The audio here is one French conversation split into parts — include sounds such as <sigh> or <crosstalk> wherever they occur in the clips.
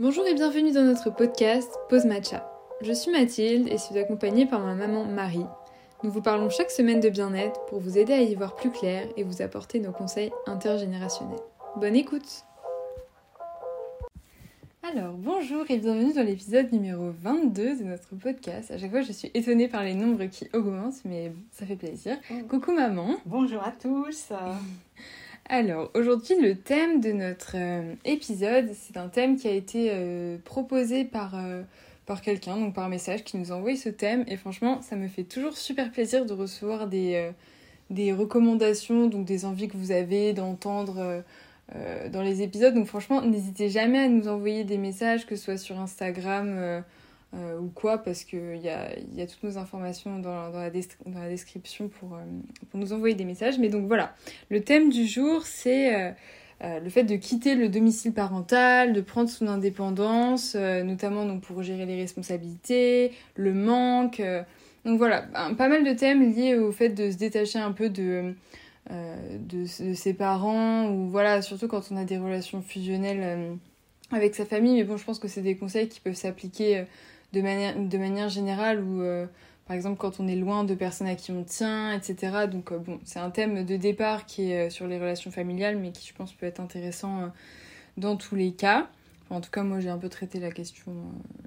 Bonjour et bienvenue dans notre podcast Pause Matcha. Je suis Mathilde et suis accompagnée par ma maman Marie. Nous vous parlons chaque semaine de bien-être pour vous aider à y voir plus clair et vous apporter nos conseils intergénérationnels. Bonne écoute alors, bonjour et bienvenue dans l'épisode numéro 22 de notre podcast. À chaque fois, je suis étonnée par les nombres qui augmentent, mais ça fait plaisir. Mm. Coucou maman. Bonjour à tous. <laughs> Alors, aujourd'hui, le thème de notre euh, épisode, c'est un thème qui a été euh, proposé par, euh, par quelqu'un, donc par message, qui nous a envoyé ce thème. Et franchement, ça me fait toujours super plaisir de recevoir des, des recommandations, donc des envies que vous avez d'entendre dans les épisodes. Donc franchement, n'hésitez jamais à nous envoyer des messages, que ce soit sur Instagram euh, ou quoi, parce qu'il y a, y a toutes nos informations dans, dans, la, dans la, description pour, euh, pour, nous envoyer des messages. Mais donc voilà, le thème du jour, c'est euh, le fait de quitter le domicile parental, de prendre son indépendance, notamment donc, pour gérer les responsabilités, le manque. donc voilà, pas mal de thèmes liés au fait de se détacher un peu. De, de, ses parents ou voilà surtout quand on a des relations fusionnelles avec sa famille mais bon je pense que c'est des conseils qui peuvent s'appliquer de manière, générale ou euh, par exemple quand on est loin de personnes à qui on tient, etc. Donc euh, bon, c'est un thème de départ qui est euh, sur les relations familiales, mais qui je pense peut être intéressant dans tous les cas. En tout cas, moi j'ai un peu traité la question,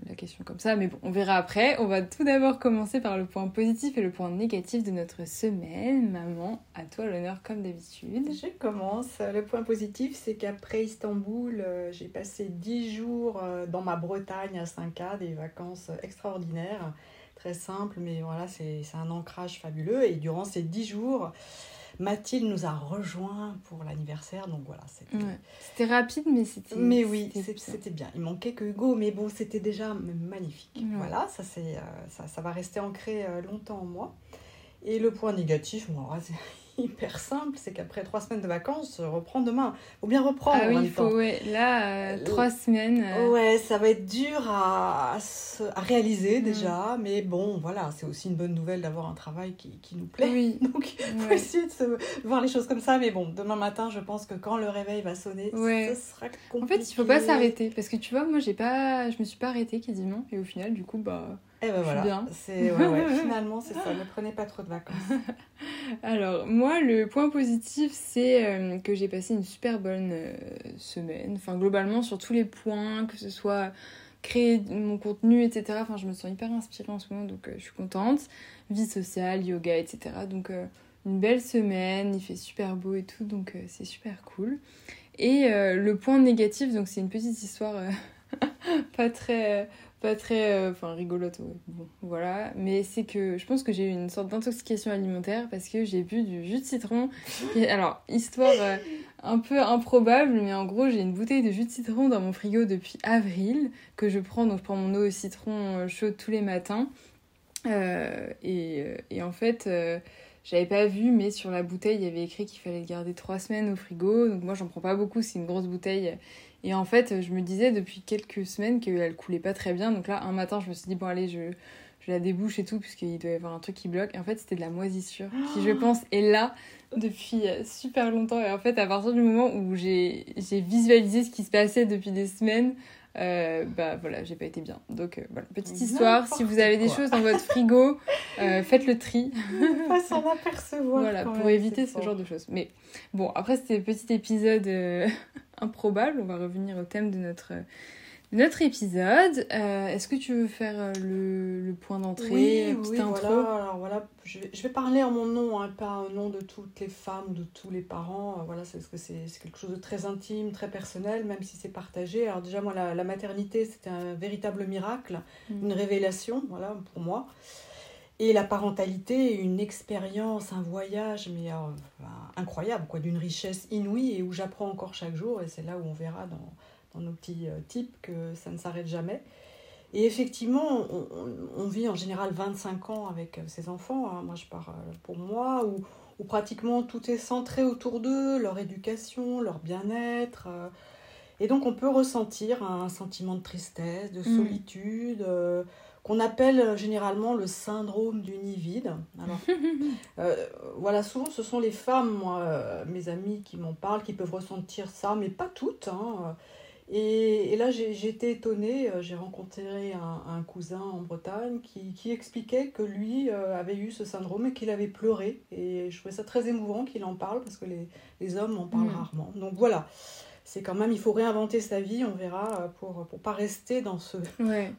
la question comme ça, mais bon, on verra après. On va tout d'abord commencer par le point positif et le point négatif de notre semaine. Maman, à toi l'honneur comme d'habitude. Je commence. Le point positif, c'est qu'après Istanbul, j'ai passé 10 jours dans ma Bretagne à 5K, des vacances extraordinaires, très simples, mais voilà, c'est un ancrage fabuleux. Et durant ces 10 jours, Mathilde nous a rejoint pour l'anniversaire, donc voilà. C'était rapide, mais c'était. Mais oui, c'était bien. Il manquait que Hugo, mais bon, c'était déjà magnifique. Voilà, ça, c'est, euh, ça, ça, va rester ancré euh, longtemps en moi. Et le point négatif, moi, <laughs> hyper simple, c'est qu'après trois semaines de vacances, reprend demain. Faut bien reprendre. Ah oui, il faut, ouais. Là, euh, trois semaines. Euh. Ouais, ça va être dur à, à, réaliser mm. déjà, mais bon, voilà, c'est aussi une bonne nouvelle d'avoir un travail qui, qui, nous plaît. Oui. <laughs> Donc, il faut essayer de se, voir les choses comme ça, mais bon, demain matin, je pense que quand le réveil va sonner, ouais. ce sera compliqué. En fait, il faut pas s'arrêter, parce que tu vois, moi, j'ai pas, je me suis pas arrêtée quasiment, et au final, du coup, bah et eh ben voilà, c'est ouais, ouais. <laughs> finalement c'est ça, ne prenez pas trop de vacances. <laughs> Alors moi le point positif c'est euh, que j'ai passé une super bonne euh, semaine, enfin globalement sur tous les points, que ce soit créer mon contenu, etc. Enfin je me sens hyper inspirée en ce moment donc euh, je suis contente. Vie sociale, yoga, etc. Donc une belle semaine, il fait super beau et tout donc c'est super cool. Et le point négatif donc c'est une petite histoire <laughs> pas très pas très euh, enfin rigolote bon voilà. Mais c'est que je pense que j'ai eu une sorte d'intoxication alimentaire parce que j'ai bu du jus de citron. <laughs> Alors histoire euh, un peu improbable mais en gros j'ai une bouteille de jus de citron dans mon frigo depuis avril que je prends donc je prends mon eau au citron euh, chaude tous les matins. Et, et, en fait j'avais pas vu, mais sur la bouteille, il y avait écrit qu'il fallait le garder trois semaines au frigo. Donc moi, j'en prends pas beaucoup, c'est une grosse bouteille. Et en fait, je me disais depuis quelques semaines qu'elle coulait pas très bien. Donc là, un matin, je me suis dit, bon, allez, je, je la débouche et tout, puisqu'il doit y avoir un truc qui bloque. Et en fait, c'était de la moisissure, qui, je pense, est là depuis euh, super longtemps. Et en fait, à partir du moment où j'ai visualisé ce qui se passait depuis des semaines, euh, bah voilà, j'ai pas été bien. Donc euh, voilà, petite histoire, si vous avez des choses dans votre frigo, euh, faites le tri. <laughs> Pas s'en apercevoir. voilà, pour éviter ce genre de choses. Mais bon, après c'était petit épisode <laughs> improbable, on va revenir au thème de notre notre épisode. Euh, est-ce que tu veux faire euh, le, le point d'entrée Oui, oui voilà. Alors, voilà je, vais, je vais parler en mon nom, hein, pas au nom de toutes les femmes, de tous les parents. Euh, voilà, c'est que c'est quelque chose de très intime, très personnel, même si c'est partagé. Alors déjà, moi, la, la maternité, c'était un véritable miracle, mm. une révélation, voilà, pour moi. Et la parentalité, une expérience, un voyage, mais incroyable, quoi, d'une richesse inouïe et où j'apprends encore chaque jour. Et c'est là où on verra dans nos petits euh, types que ça ne s'arrête jamais. Et effectivement, on, vit en général 25 ans avec euh, ses enfants. Hein. Moi, je pars euh, pour moi, où, où, pratiquement tout est centré autour d'eux, leur éducation, leur bien-être. Et donc, on peut ressentir un sentiment de tristesse, de mm. solitude, qu'on appelle généralement le syndrome du nid vide. Alors, <laughs> voilà, souvent, ce sont les femmes, moi, mes amis qui m'en parlent, qui peuvent ressentir ça, mais pas toutes. Hein. Et, là, j'ai été étonnée, j'ai rencontré un, cousin en Bretagne qui, qui expliquait que lui avait eu ce syndrome et qu'il avait pleuré. Et je trouvais ça très émouvant qu'il en parle parce que les, les hommes en parlent mm. rarement. Donc voilà, c'est quand même, il faut réinventer sa vie, on verra, euh, pour ne pas rester dans ce,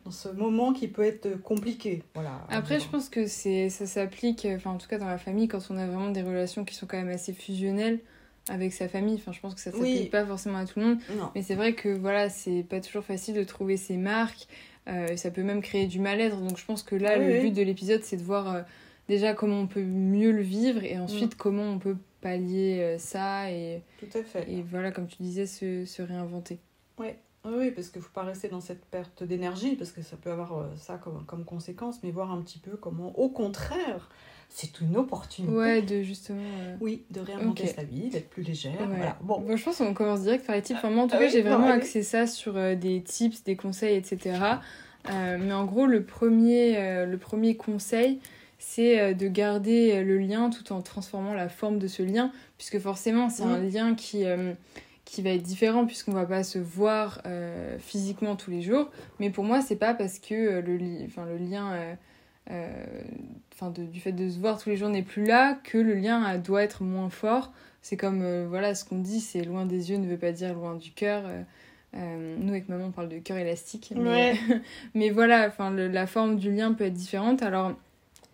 dans ce moment qui peut être compliqué. Voilà, Après, je pense que ça s'applique, enfin en tout cas dans la famille, quand on a vraiment des relations qui sont quand même assez fusionnelles avec sa famille. Enfin, je pense que ça s'applique pas forcément à tout le monde. Mais c'est vrai que voilà, c'est pas toujours facile de trouver ses marques. Euh, ça peut même créer du mal-être. Donc je pense que là, le but de l'épisode, c'est de voir euh, déjà comment on peut mieux le vivre et ensuite mm. comment on peut pallier euh, ça et, Tout à fait. et voilà, comme tu disais, se, se réinventer. Ouais. Oui, parce qu'il ne faut pas rester dans cette perte d'énergie, parce que ça peut avoir euh, ça comme, comme conséquence, mais voir un petit peu comment, au contraire, c'est une opportunité. Ouais, de justement. Euh, oui, de réinventer sa vie, d'être plus légère. Voilà. Bon. je pense qu'on commence direct par les tips. Enfin, moi, en tout ah cas, j'ai vraiment axé ça sur des tips, des conseils, etc. mais en gros, le premier, le premier conseil, c'est euh, de garder euh, le lien tout en transformant la forme de ce lien, puisque forcément c'est un lien qui, euh, qui va être différent puisqu'on va pas se voir physiquement tous les jours. Mais pour moi, c'est pas parce que le, enfin, le lien, enfin, du fait de se voir tous les jours n'est plus là que le lien doit être moins fort. C'est comme voilà ce qu'on dit, c'est loin des yeux ne veut pas dire loin du cœur. nous, avec maman, on parle de cœur élastique. Mais, <laughs> mais voilà, enfin, la forme du lien peut être différente. Alors,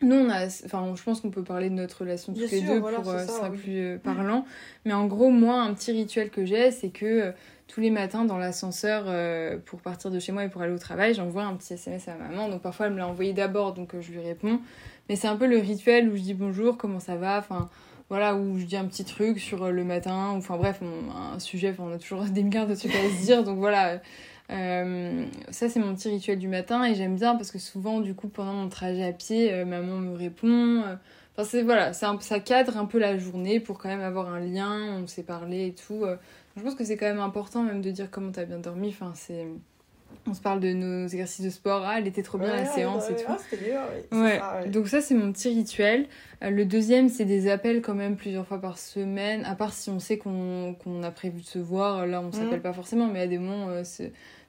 nous, on a, enfin, je pense qu'on peut parler de notre relation toutes les deux pour euh, ça, sera plus euh, parlant. Mais en gros, moi, un petit rituel que j'ai, c'est que euh, tous les matins dans l'ascenseur pour partir de chez moi et pour aller au travail, j'envoie un petit SMS à ma maman. Donc parfois, elle me l'a envoyé d'abord, donc je lui réponds. Mais c'est un peu le rituel où je dis bonjour, comment ça va, enfin voilà, où je dis un petit truc sur le matin, ou enfin bref, un sujet, on a toujours <laughs> des milliards de trucs à se dire, donc voilà. Euh, ça, c'est mon petit rituel du matin et j'aime bien parce que souvent, du coup, pendant mon trajet à pied, euh, maman me répond. Euh, enfin, c'est voilà, ça cadre un peu la journée pour quand même avoir un lien, on s'est parlé et tout. je pense que c'est quand même important même de dire comment t'as bien dormi. Enfin, c'est on se parle de nos exercices de sport. Ah, elle était trop bien la séance et tout. Ouais. Donc ça, c'est mon petit rituel. le deuxième, c'est des appels quand même plusieurs fois par semaine. À part si on sait qu'on a prévu de se voir, là, on s'appelle mmh. pas forcément. Mais à des moments,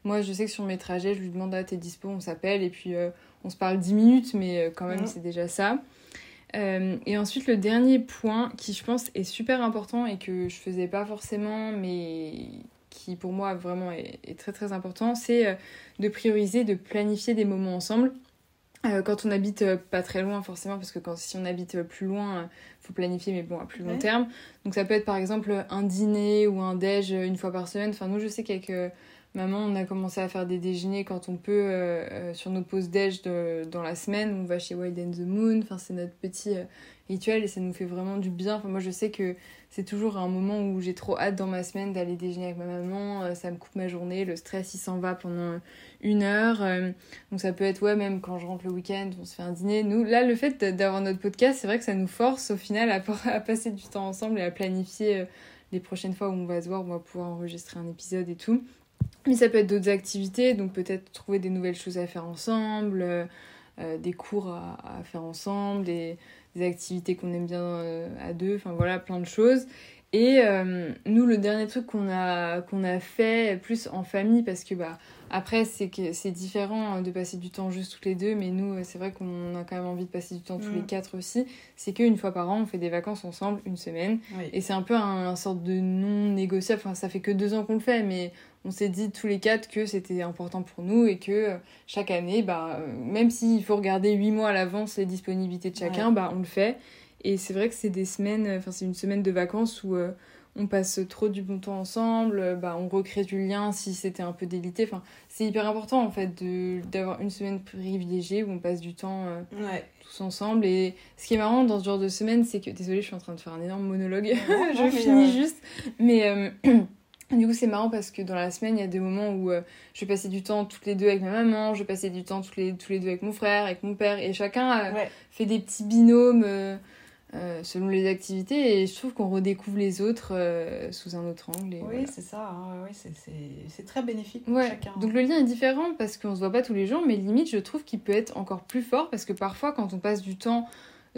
moi, je sais que sur mes trajets, je lui demande ah, t'es dispo, on s'appelle et puis euh, on se parle 10 minutes, mais euh, quand même, c'est déjà ça. Euh, et ensuite, le dernier point qui, je pense, est super important et que je faisais pas forcément, mais qui pour moi vraiment est, très très important, c'est de prioriser, de planifier des moments ensemble. quand on habite pas très loin, forcément, parce que quand, si on habite plus loin, faut planifier, mais bon, à plus long terme. Donc ça peut être par exemple un dîner ou un déj une fois par semaine. Enfin, nous, je sais qu'avec Maman, on a commencé à faire des déjeuners quand on peut euh, euh, sur nos pauses déj dans la semaine. On va chez Wild and the Moon. Enfin, c'est notre petit euh, rituel et ça nous fait vraiment du bien. Enfin, moi, je sais que c'est toujours un moment où j'ai trop hâte dans ma semaine d'aller déjeuner avec ma maman. ça me coupe ma journée. Le stress, il s'en va pendant une heure. donc, ça peut être, ouais, même quand je rentre le week-end, on se fait un dîner. Nous, là, le fait d'avoir notre podcast, c'est vrai que ça nous force au final à, passer du temps ensemble et à planifier les prochaines fois où on va se voir, on va pouvoir enregistrer un épisode et tout. Mais ça peut être d'autres activités, donc peut-être trouver des nouvelles choses à faire ensemble, euh, euh, des cours à, faire ensemble, des, activités qu'on aime bien euh, à deux, enfin voilà, plein de choses. Et nous, le dernier truc qu'on a, qu'on a fait plus en famille, parce que bah, après, c'est que c'est différent de passer du temps juste toutes les deux, mais nous, c'est vrai qu'on a quand même envie de passer du temps tous les mm. quatre aussi. C'est qu'une fois par an, on fait des vacances ensemble, une semaine. Et c'est un peu un, un, sorte de non négociable. Enfin, ça fait que deux ans qu'on le fait, mais on s'est dit tous les quatre que c'était important pour nous et que euh, chaque année, bah, euh, même s'il faut regarder huit mois à l'avance les disponibilités de chacun, bah, on le fait. Et c'est vrai que c'est des semaines, enfin c'est une semaine de vacances où euh, on passe trop du bon temps ensemble, bah, on recrée du lien si c'était un peu délité. Enfin, c'est hyper important en fait d'avoir une semaine privilégiée où on passe du temps tous ensemble. Et ce qui est marrant dans ce genre de semaine, c'est que, désolée, je suis en train de faire un énorme monologue, <laughs> je finis juste, mais... <clears throat> Du coup, c'est marrant parce que dans la semaine, il y a des moments où euh, je passer du temps toutes les deux avec ma maman, je passer du temps tous les, tous les deux avec mon frère, avec mon père, et chacun fait des petits binômes euh, euh, selon les activités, et je trouve qu'on redécouvre les autres sous un autre angle. oui, c'est ça, hein. oui, c'est très bénéfique pour chacun. Donc le lien est différent parce qu'on se voit pas tous les jours, mais limite, je trouve qu'il peut être encore plus fort parce que parfois, quand on passe du temps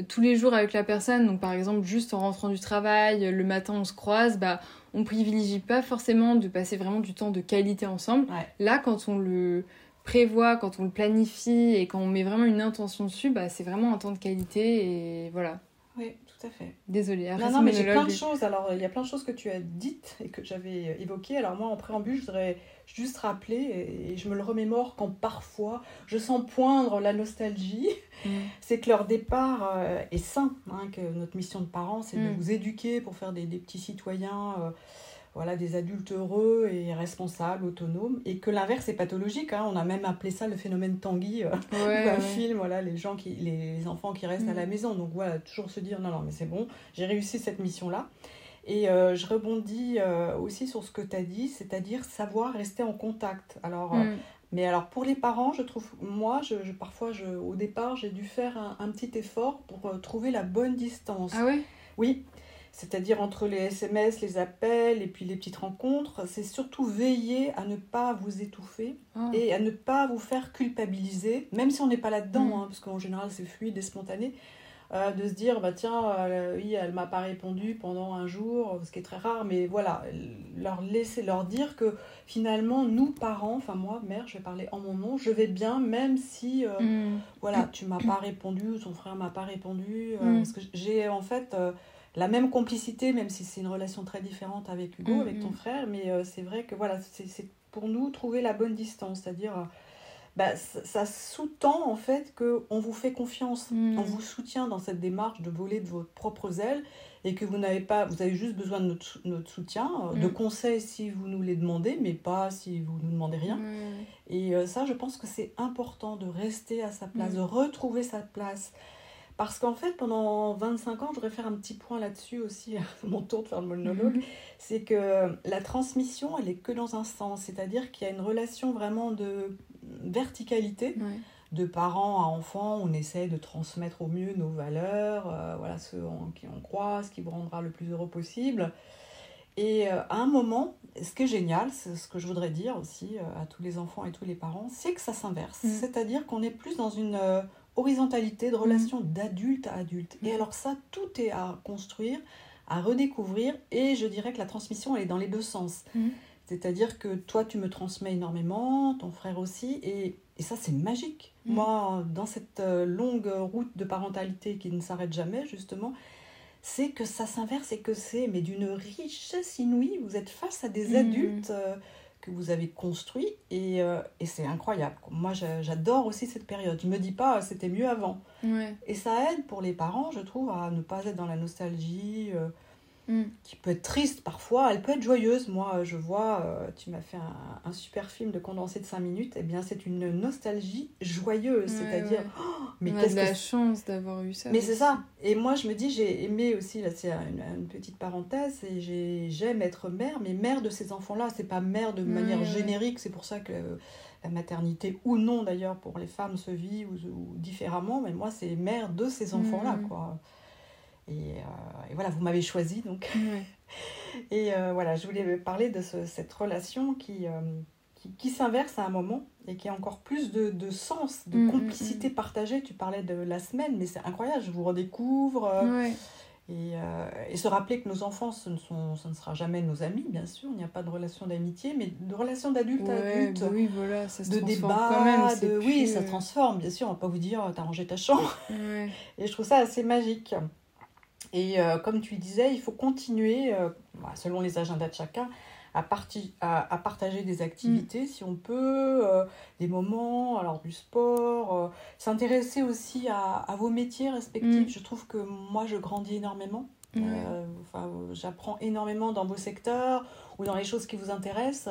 tous les jours avec la personne. Donc par exemple, juste en rentrant du travail, le matin on se croise, bah on privilégie pas forcément de passer vraiment du temps de qualité ensemble. Là, quand on le prévoit, quand on le planifie et quand on met vraiment une intention dessus, bah, c'est vraiment un temps de qualité et voilà. Oui, tout à fait. Désolée. Non, non, mais j'ai plein de choses. Alors, il y a plein de choses que tu as dites et que j'avais évoquées. Alors, moi, en préambule, je voudrais juste rappeler, et je me le remémore quand parfois je sens poindre la nostalgie, mm. c'est que leur départ euh, est sain. Hein, que notre mission de parents, c'est de mm. vous éduquer pour faire des, petits citoyens. Euh, voilà, des adultes heureux et responsables, autonomes, et que l'inverse est pathologique. Hein. On a même appelé ça le phénomène Tanguy euh, un <laughs> film, voilà, les gens qui, les enfants qui restent à la mm. maison. Donc voilà, toujours se dire non, non, mais c'est bon, j'ai réussi cette mission-là. Et euh, je rebondis euh, aussi sur ce que tu as dit, c'est-à-dire savoir rester en contact. Alors, mm. mais alors pour les parents, je trouve, moi, je, parfois, je, au départ, j'ai dû faire un, un, petit effort pour trouver la bonne distance. Ah ouais? Oui, c'est-à-dire entre les SMS, les appels et puis les petites rencontres, c'est surtout veiller à ne pas vous étouffer ah. et à ne pas vous faire culpabiliser, même si on n'est pas là-dedans, mm. hein, parce qu'en général c'est fluide et spontané, euh, de se dire bah tiens euh, oui elle m'a pas répondu pendant un jour, ce qui est très rare, mais voilà leur laisser leur dire que finalement nous parents, enfin moi mère, je vais parler en mon nom, je vais bien même si euh, mm. voilà tu m'as pas répondu ou ton frère m'a pas répondu, mm. parce que j'ai en fait la même complicité, même si c'est une relation très différente avec Hugo, mm, avec ton mm. frère, mais euh, c'est vrai que voilà, c'est pour nous trouver la bonne distance, c'est-à-dire, euh, bah, ça, sous-tend en fait qu'on vous fait confiance, mm. on vous soutient dans cette démarche de voler de vos propres ailes et que vous n'avez pas, vous avez juste besoin de notre, notre soutien, euh, de conseils si vous nous les demandez, mais pas si vous nous demandez rien. Et ça, je pense que c'est important de rester à sa place, de retrouver sa place. Parce qu'en fait, pendant 25 ans, je voudrais faire un petit point là-dessus aussi, <laughs> à mon tour de faire le monologue, mhm. c'est que la transmission, elle est que dans un sens, c'est-à-dire qu'il y a une relation vraiment de verticalité. De parents à enfants, on essaie de transmettre au mieux nos valeurs, euh, voilà, ceux en qui on croit, ce qui vous rendra le plus heureux possible. Et euh, à un moment, ce qui est génial, c'est ce que je voudrais dire aussi euh, à tous les enfants et tous les parents, c'est que ça s'inverse. Mm. C'est-à-dire qu'on est plus dans une horizontalité de relation mm. d'adulte à adulte. Et mm. alors ça, tout est à construire, à redécouvrir, et je dirais que la transmission, elle est dans les deux sens. Mm. C'est-à-dire que toi, tu me transmets énormément, ton frère aussi, et, et ça, c'est magique. Moi, dans cette euh, longue route de parentalité qui ne s'arrête jamais, justement, c'est que ça s'inverse et que c'est mais d'une richesse inouïe. Vous êtes face à des adultes euh, que vous avez construit et, euh, et c'est incroyable. Moi, j'adore aussi cette période. Je me dis pas c'était mieux avant. Et ça aide pour les parents, je trouve, à ne pas être dans la nostalgie. Euh, Mm. qui peut être triste parfois, elle peut être joyeuse. Moi, je vois, euh, tu m'as fait un, super film de condensé de 5 minutes, et eh bien c'est une nostalgie joyeuse, c'est-à-dire, oh, mais qu'est-ce que... la chance d'avoir eu ça. Mais c'est ça. Et moi, je me dis, j'ai aimé aussi, là c'est une, petite parenthèse, et j'aime être mère, mais mère de ces enfants-là, c'est pas mère de manière générique, c'est pour ça que la maternité ou non d'ailleurs pour les femmes se vit ou, différemment, mais moi c'est mère de ces enfants-là, mm. quoi. Euh, et, voilà, vous m'avez choisi donc. <laughs> et euh, voilà, je voulais parler de cette relation qui, euh, qui, qui s'inverse à un moment et qui a encore plus de, de sens, de mm, mm, complicité mm. partagée. Tu parlais de la semaine, mais c'est incroyable, je vous redécouvre. Et, et, se rappeler que nos enfants, ce ne, sont, ce ne sera jamais nos amis, bien sûr, il n'y a pas de relation d'amitié, mais de relation d'adulte à adulte, bah oui, voilà, ça se de débat, quand même, de, oui, ça transforme, bien sûr, on va pas vous dire, t'as rangé ta chambre. Et je trouve ça assez magique. Et euh, comme tu disais, il faut continuer, euh, bah, selon les agendas de chacun, à, à, partager des activités, mm. si on peut, euh, des moments, alors du sport, s'intéresser aussi à, vos métiers respectifs. Mm. Je trouve que moi, je grandis énormément. Enfin, J'apprends énormément dans vos secteurs ou dans les choses qui vous intéressent.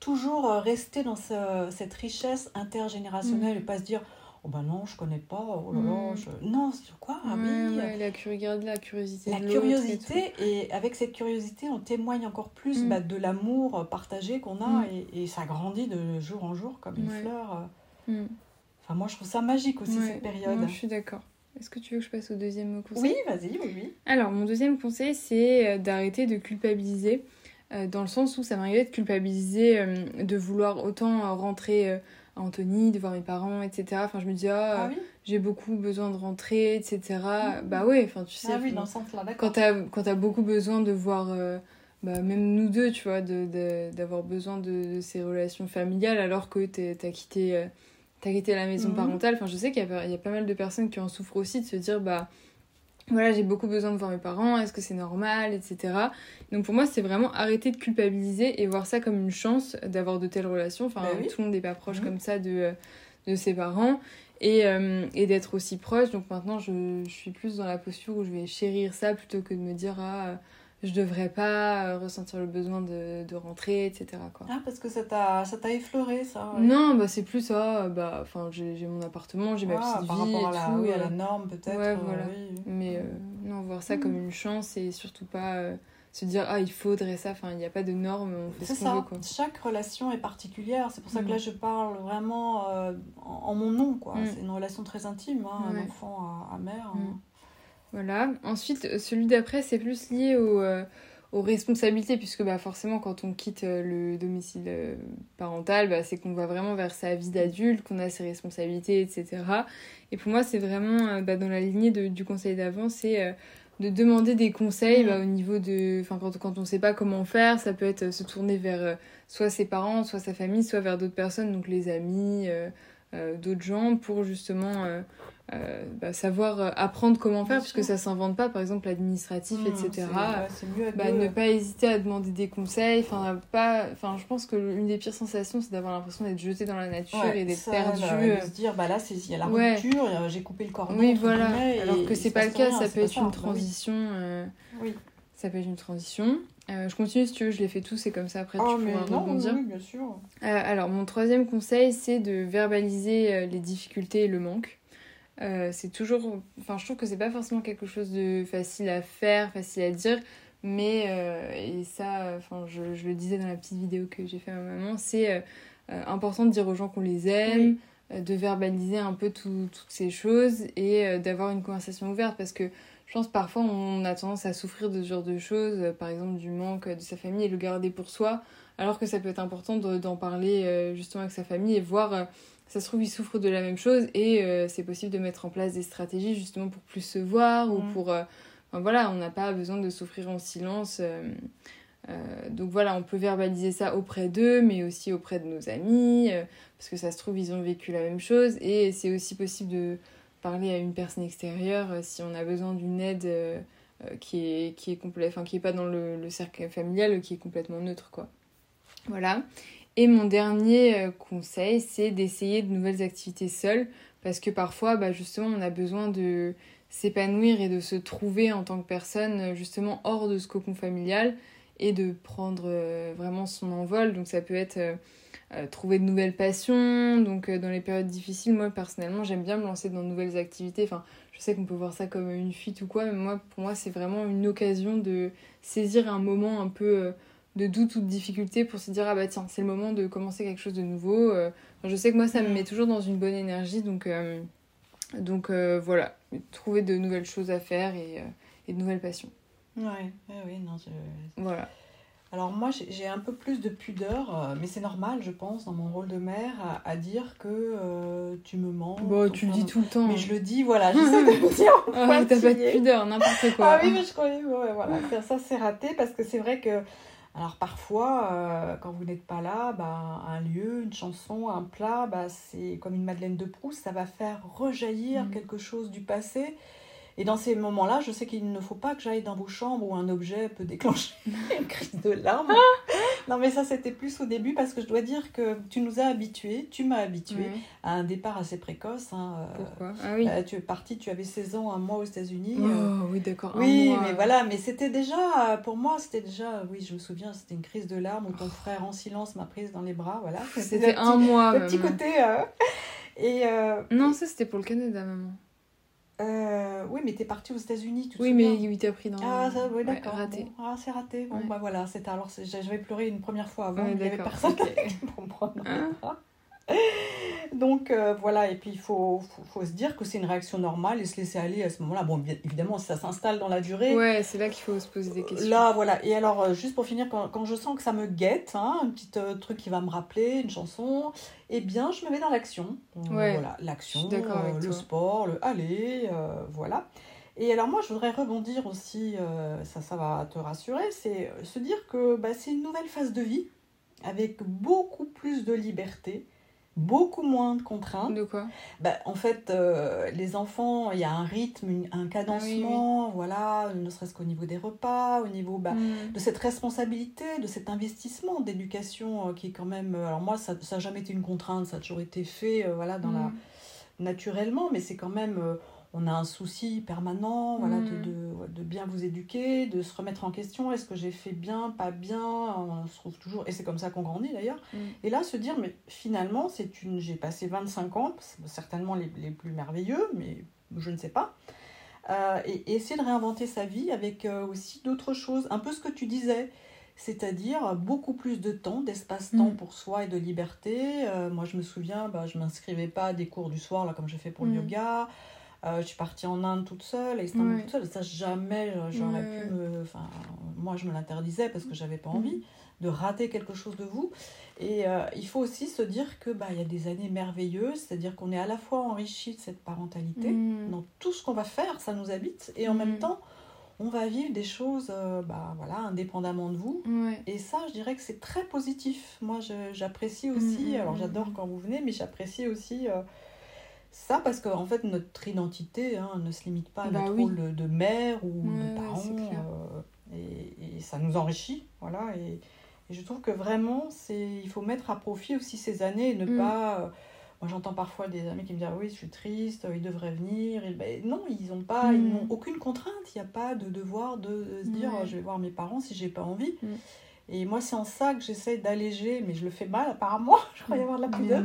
toujours rester dans cette richesse intergénérationnelle mm. et pas se dire Oh ben non, je connais pas. Oh là là, hmm. je... Non, c'est quoi Ah oui. la, la curiosité. La curiosité, et, avec cette curiosité, on témoigne encore plus hmm. bah, de l'amour partagé qu'on a hmm. et, et, ça grandit de jour en jour comme une fleur. Enfin, moi, je trouve ça magique aussi cette période. je suis d'accord. Est-ce que tu veux que je passe au deuxième conseil? Oui, vas-y, oui, oui. Alors, mon deuxième conseil, c'est euh, d'arrêter de culpabiliser. Euh, dans le sens où ça m'arrive de culpabiliser, euh, de vouloir autant rentrer Anthony, de voir mes parents, etc. Enfin, je me dis, ah, Ah oui j'ai beaucoup besoin de rentrer, etc. Mhm. Bah ouais, enfin, tu sais. Ah oui, enfin, dans ce sens-là, quand d'accord. t'as quand t'as beaucoup besoin de voir euh, bah, même nous deux tu vois de de- d'avoir besoin de, de ces relations familiales alors que t'as quitté euh, t'as quitté la maison Mhm. parentale enfin je sais qu'il y, y a pas mal de personnes qui en souffrent aussi de se dire bah voilà j'ai beaucoup besoin de voir mes parents est-ce que c'est normal etc donc pour moi c'est vraiment arrêter de culpabiliser et voir ça comme une chance d'avoir de telles relations enfin Bah oui. tout le monde n'est pas proche Mhm. comme ça de de ses parents et, euh, et d'être aussi proche. Donc maintenant, je, je suis plus dans la posture où je vais chérir ça plutôt que de me dire ah, je devrais pas euh, ressentir le besoin de, de rentrer, etc. Quoi. Ah, parce que ça t'a effleuré, ça ouais. Non, bah c'est plus ça. Bah, enfin, j'ai mon appartement, j'ai ma Ah, petite par vie rapport à et la, tout. oui, à euh, la norme, peut-être. ouais, euh, voilà. oui. Mais euh, non, voir ça Mhm. comme une chance et surtout pas euh, se dire ah, il faudrait ça. Enfin, il n'y a pas de normes, on fait C'est ce qu'on veut. ça, Quoi. chaque relation est particulière. C'est pour ça que Mm. là, je parle vraiment en, en mon nom. quoi. Mm. C'est une relation très intime, hein, Ouais. un enfant à, à mère. Hein. Voilà. Ensuite, celui d'après, c'est plus lié euh, aux responsabilités, puisque bah, forcément, quand on quitte euh, le domicile euh, parental, bah, c'est qu'on va vraiment vers sa vie d'adulte, qu'on a ses responsabilités, etc. Et pour moi, c'est vraiment bah, dans la lignée du conseil d'avant, c'est de demander des conseils bah, au niveau de... Enfin, quand, quand on ne sait pas comment faire, ça peut être se tourner vers soit ses parents, soit sa famille, soit vers d'autres personnes, donc les amis, d'autres gens, pour justement... euh, bah, savoir euh, apprendre comment faire puisque ça s'invente pas par exemple l'administratif Mm, etc c'est- ouais, C'est mieux à bah, deux. ne pas hésiter à demander des conseils enfin pas enfin je pense que l'une des pires sensations c'est d'avoir l'impression d'être jeté dans la nature Ouais, et d'être perdu euh. de se dire, bah là, c'est- il y a la rupture, euh, j'ai coupé le cordon. oui voilà et alors que c'est pas le cas rien, ça c'est peut pas être une transition ça peut être une transition Euh, je continue si tu veux je les fais tous et comme ça après Oh, tu mais pourras non, rebondir oui, bien sûr. Euh, alors, mon troisième conseil, c'est de verbaliser les difficultés et le manque. Euh, c'est toujours. Enfin, je trouve que c'est pas forcément quelque chose de facile à faire, facile à dire, mais. euh, et ça, enfin, je, je le disais dans la petite vidéo que j'ai fait à ma maman, c'est euh, important de dire aux gens qu'on les aime, Oui. de verbaliser un peu tout- toutes ces choses et d'avoir une conversation ouverte parce que. Je pense parfois on a tendance à souffrir de ce genre de choses, par exemple du manque de sa famille et le garder pour soi, alors que ça peut être important de- d'en parler justement avec sa famille et voir, ça se trouve, ils souffrent de la même chose et euh, c'est possible de mettre en place des stratégies justement pour plus se voir ou Mm. pour. euh, enfin, voilà, on n'a pas besoin de souffrir en silence. euh, donc voilà, on peut verbaliser ça auprès d'eux, mais aussi auprès de nos amis, parce que ça se trouve, ils ont vécu la même chose et c'est aussi possible de parler à une personne extérieure si on a besoin d'une aide. qui est qui est complet enfin qui est pas dans le, le cercle familial qui est complètement neutre quoi voilà et mon dernier euh, conseil c'est d'essayer de nouvelles activités seul parce que parfois bah, justement on a besoin de s'épanouir et de se trouver en tant que personne euh, justement hors de ce cocon familial et de prendre euh, vraiment son envol. Donc ça peut être trouver de nouvelles passions. Donc dans les périodes difficiles moi personnellement j'aime bien me lancer dans de nouvelles activités. Enfin je sais qu'on peut voir ça comme une fuite ou quoi, mais moi, pour moi, c'est vraiment une occasion de saisir un moment un peu de doute ou de difficulté pour se dire ah bah tiens, c'est le moment de commencer quelque chose de nouveau. Euh, je sais que moi, ça me met toujours dans une bonne énergie, donc, euh, donc euh, voilà, trouver de nouvelles choses à faire et, et de nouvelles passions. Ouais, ouais, oui, non, je- Voilà. Alors moi, j'ai un peu plus de pudeur, mais c'est normal, je pense, dans mon rôle de mère, à, à dire que tu me mens. Bon, tu le dis tout le temps. Mais je le dis, voilà, <laughs> j'essaie de dire Ah, t'as pas de pudeur, n'importe quoi. Ah oui, mais je croyais, ouais, voilà, ça, c'est raté parce que c'est vrai que, alors parfois, euh, quand vous n'êtes pas là, bah, un lieu, une chanson, un plat, bah, c'est comme une Madeleine de Proust, ça va faire rejaillir Mhm. quelque chose du passé. Et dans ces moments-là, je sais qu'il ne faut pas que j'aille dans vos chambres où un objet peut déclencher <laughs> une crise de larmes. non, mais ça, c'était plus au début parce que je dois dire que tu nous as habitués, tu m'as habitué Ouais. à un départ assez précoce. hein, euh, Pourquoi? Ah oui. euh, tu es parti, tu avais 16 ans, un mois aux États-unis. Oh, euh, oui, d'accord. oui, mais voilà, mais c'était déjà, pour moi, c'était déjà, oui, je me souviens, c'était une crise de larmes où ton frère en silence m'a prise dans les bras, voilà. C'était un petit- mois. Le petit maman. côté. euh, Et euh, Non, ça c'était pour le Canada, maman. Euh, oui, mais t'es parti aux États-unis, tu te Oui, mais souviens? il t'a pris dans. Ah, ça, oui, Ouais, d'accord. raté. Bon, Ah, c'est raté. Bon, Ouais. bah voilà, c'était alors, j'avais pleuré une première fois avant, Ouais, mais il y avait personne ok. <laughs> pour me prendre Hein? Donc euh, voilà, et puis il faut, faut, faut, se dire que c'est une réaction normale et se laisser aller à ce moment-là. Bon, bien, évidemment, ça s'installe dans la durée. Ouais, c'est là qu'il faut se poser des questions. Là, voilà. Et alors, euh, juste pour finir, quand, quand, je sens que ça me guette, hein, un petit euh, truc qui va me rappeler, une chanson, eh bien, je me mets dans l'action. Ouais. Voilà, l'action, le sport, le aller, voilà. Et alors moi, je voudrais rebondir aussi, ça, ça va te rassurer, c'est se dire que bah, c'est une nouvelle phase de vie avec beaucoup plus de liberté, beaucoup moins de contraintes. De quoi? Bah, En fait, euh, les enfants, il y a un rythme, un cadencement, ah voilà, ne serait-ce qu'au niveau des repas, au niveau bah, Mm. de cette responsabilité, de cet investissement d'éducation euh, qui est quand même... euh, alors moi, ça n'a jamais été une contrainte, ça a toujours été fait voilà, dans la, Mm. naturellement, mais c'est quand même... on a un souci permanent voilà, de, Mm. de, de bien vous éduquer, de se remettre en question. Est-ce que j'ai fait bien, pas bien? On se trouve toujours... Et c'est comme ça qu'on grandit d'ailleurs. Mm. Et là, se dire, mais finalement, c'est une... j'ai passé 25 ans, certainement les, les plus merveilleux, mais je ne sais pas. Euh, et, et essayer de réinventer sa vie avec euh, aussi d'autres choses. Un peu ce que tu disais, c'est-à-dire beaucoup plus de temps, d'espace-temps Mm. pour soi et de liberté. Euh, moi, je me souviens, bah, je ne m'inscrivais pas à des cours du soir, là, comme je fais pour le yoga. Euh, je suis partie en Inde toute seule, à Istanbul Ouais. toute seule. Ça, jamais j'aurais Ouais, pu me. Enfin, moi, je me l'interdisais parce que j'avais pas envie de rater quelque chose de vous. Et euh, il faut aussi se dire que bah, il y a des années merveilleuses, c'est-à-dire qu'on est à la fois enrichi de cette parentalité, Mm. dans tout ce qu'on va faire, ça nous habite, et en Mm. même temps, on va vivre des choses euh, bah, voilà, indépendamment de vous. Ouais. Et ça, je dirais que c'est très positif. Moi, j'apprécie aussi, Mm, mm, alors mm, j'adore mm. quand vous venez, mais j'apprécie aussi euh, ça parce qu'en fait, notre identité hein, ne se limite pas à Bah notre oui. rôle de, mère ou Ouais, de parent. euh, et, et ça nous enrichit. Voilà, et, et je trouve que vraiment, c'est il faut mettre à profit aussi ces années et ne Mm. pas. euh, moi, j'entends parfois des amis qui me disent Ah Oui, je suis triste, ils devraient venir. Et ben, non, ils n'ont pas, ils Mm. n'ont aucune contrainte. Il n'y a pas de devoir de, de se dire Ouais. Je vais voir mes parents si j'ai pas envie. Mm. Et moi, c'est en ça que j'essaie d'alléger, mais je le fais mal apparemment. <laughs> je crois y avoir de la pudeur.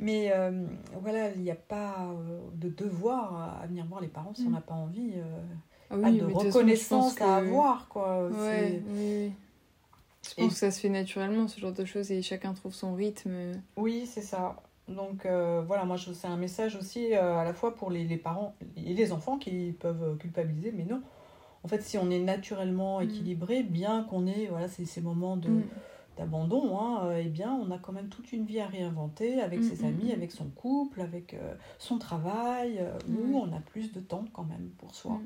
Mais euh, voilà, il n'y a pas euh, de devoir à, venir voir les parents si on Mm. n'a pas envie. euh, Ah pas de façon, reconnaissance à que- avoir, quoi. Ouais, oui, oui. Je Et- pense que ça se fait naturellement, ce genre de choses, et chacun trouve son rythme. Oui, c'est ça. Donc euh, voilà, moi, c'est un message aussi à la fois pour les, les parents et les enfants qui peuvent culpabiliser, mais non. En fait, si on est naturellement Mm. équilibré, bien qu'on ait voilà, ces, ces moments de, Mm. d'abandon, hein, euh, eh bien, on a quand même toute une vie à réinventer avec Mm, ses amis, avec son couple, avec euh, son travail, euh, où on a plus de temps quand même pour soi,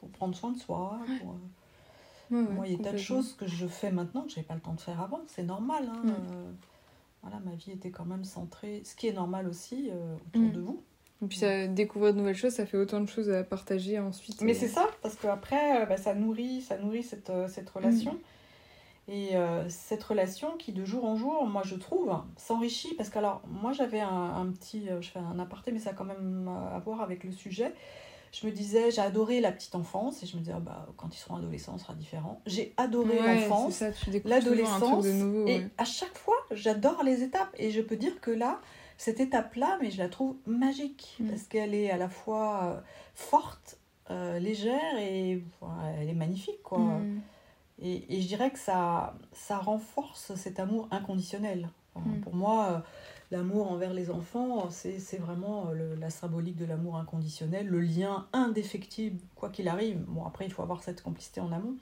pour prendre soin de soi. pour, Ouais, ouais, Moi, il y a des tas de choses que je fais maintenant que je n'avais pas le temps de faire avant. C'est normal. Hein, euh, voilà, ma vie était quand même centrée, ce qui est normal aussi autour de vous. Et puis ça, découvrir de nouvelles choses, ça fait autant de choses à partager ensuite. Mais Et- c'est ça, parce qu'après, bah, ça nourrit, ça nourrit cette, euh, cette relation. Et euh, cette relation qui, de jour en jour, moi je trouve, s'enrichit. Parce que, alors, moi j'avais un, un petit. euh, Je fais un aparté, mais ça a quand même euh, à voir avec le sujet. Je me disais, j'ai adoré la petite enfance. Et je me disais, ah, bah, quand ils seront adolescents, ce sera différent. J'ai adoré Ouais, l'enfance. l'adolescence. Et ouais. à chaque fois, j'adore les étapes. Et je peux dire que là, cette étape-là, mais je la trouve magique. Mm. Parce qu'elle est à la fois euh, forte, euh, légère et voilà, elle est magnifique. quoi. Mm. Et, et je dirais que ça, ça renforce cet amour inconditionnel. Enfin, Mm. Pour moi, euh, l'amour envers les enfants, c'est vraiment le- la symbolique de l'amour inconditionnel, le lien indéfectible, quoi qu'il arrive. Bon, après, il faut avoir cette complicité en amont.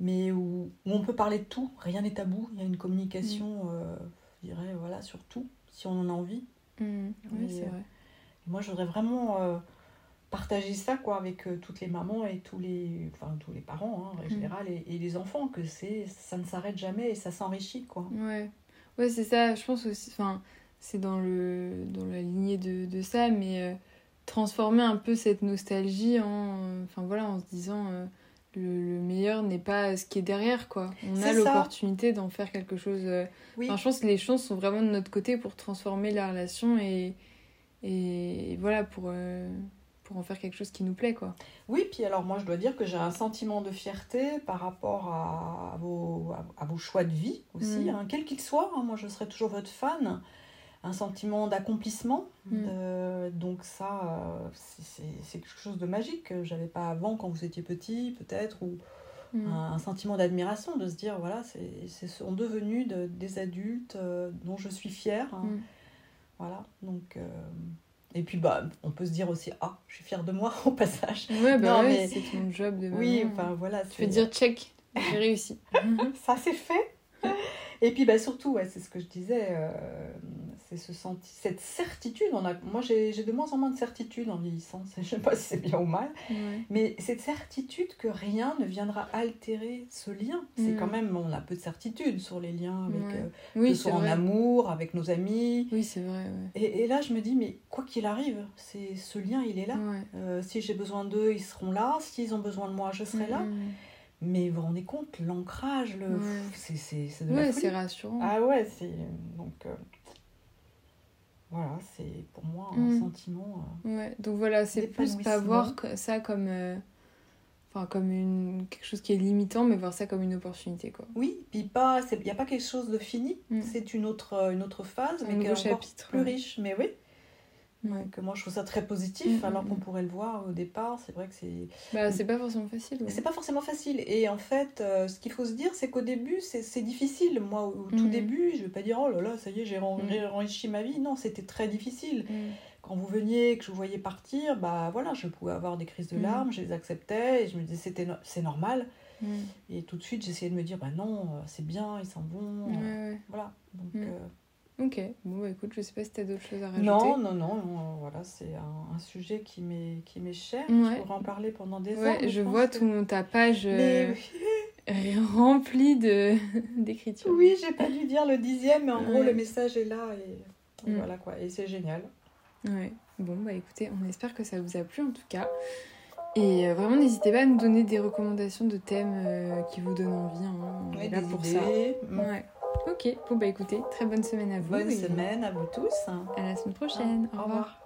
Mais où, où on peut parler de tout, rien n'est tabou. Il y a une communication, euh, je dirais, voilà, sur tout, si on en a envie. Mm. Ouais, Mais, c'est euh, vrai. Moi, je voudrais vraiment euh, partager ça quoi, avec euh, toutes les mamans et tous les, enfin, tous les parents hein, en Mm. général et, et les enfants, que c'est ça ne s'arrête jamais et ça s'enrichit. quoi. Ouais, ouais c'est ça, je pense aussi, enfin, c'est dans, le, dans la lignée de, de ça, mais euh, transformer un peu cette nostalgie en, euh, enfin voilà, en se disant le, le meilleur n'est pas ce qui est derrière, quoi. On a l'opportunité d'en faire quelque chose. euh, Oui, Enfin, je pense que les chances sont vraiment de notre côté pour transformer la relation et, et, voilà, pour, euh, pour en faire quelque chose qui nous plaît, quoi. oui, puis alors moi je dois dire que j'ai un sentiment de fierté par rapport à, à vos, à, à vos choix de vie aussi, Mm. hein, quel qu'il soit. hein. moi je serai toujours votre fan. Un sentiment d'accomplissement. Mm. donc ça, euh, c'est- quelque chose de magique que j'avais pas avant quand vous étiez petit peut-être, ou Mm. un, un sentiment d'admiration, de se dire, voilà, c'est sont devenus de- des adultes euh, dont je suis fière. hein. Mm. Voilà, donc. Et puis, bah, on peut se dire aussi, ah, je suis fière de moi <laughs> au passage. Ouais, bah ouais, c'est ton job de Oui, enfin voilà. Tu peux dire, check, j'ai réussi. <laughs> Ça, c'est fait. Et puis, bah, surtout, ouais, c'est ce que je disais, euh, c'est ce senti cette certitude. On a, moi, j'ai de moins en moins de certitude en vieillissant. <laughs> Je ne sais pas si c'est bien ou mal, mais cette certitude que rien ne viendra altérer ce lien. C'est quand même, on a peu de certitude sur les liens, avec, euh, oui, que ce soit en amour, avec nos amis. Oui, c'est vrai. Et, et, là, je me dis, mais quoi qu'il arrive, c'est ce lien, il est là. Euh, si j'ai besoin d'eux, ils seront là. S'ils ont besoin de moi, je serai là. Mais vous vous rendez compte, l'ancrage, le... c'est de ouais, c'est rassurant. Ah ouais, c'est... Donc, euh, voilà, c'est pour moi un mm. sentiment... Euh, ouais, donc voilà, c'est plus pas voir ça comme... Euh, enfin, comme une... quelque chose qui est limitant, mais voir ça comme une opportunité, quoi. Oui, puis pas... Il n'y a pas quelque chose de fini, mm. c'est une autre, une autre phase, un mais qui est chapitre, plus riche. Mais oui, que moi je trouve ça très positif, mm, alors mm, qu'on mm. pourrait le voir au départ. C'est vrai que c'est. Bah, c'est pas forcément facile. C'est pas forcément facile. Et en fait, euh, ce qu'il faut se dire, c'est qu'au début, c'est difficile. Moi, au tout début, je vais pas dire oh là là, ça y est, j'ai enrichi ma vie. Non, c'était très difficile. Quand vous veniez, que je vous voyais partir, bah voilà, je pouvais avoir des crises de larmes, je les acceptais et je me disais c'était c'est normal. Et tout de suite, j'essayais de me dire bah non, euh, c'est bien, ils s'en vont. Voilà. Donc. Euh, Ok, bon bah écoute, je sais pas si tu as d'autres choses à rajouter. Non, non, non, voilà, c'est un, un, sujet qui m'est cher. Je pourrais en parler pendant des ouais, heures. Je, vois tout ta page euh, <laughs> remplie <laughs> d'écriture. Oui, j'ai pas dû dire le dixième, mais en gros, le message est là et, mm. voilà quoi, et c'est génial. Ouais, bon bah écoutez, on espère que ça vous a plu en tout cas. Et euh, vraiment, n'hésitez pas à nous donner des recommandations de thèmes euh, qui vous donnent envie. Hein. On est là pour ça. Mm. Ouais. Ok, bon bah écoutez, très bonne semaine à vous. Bonne semaine à vous tous. À la semaine prochaine. Au, revoir.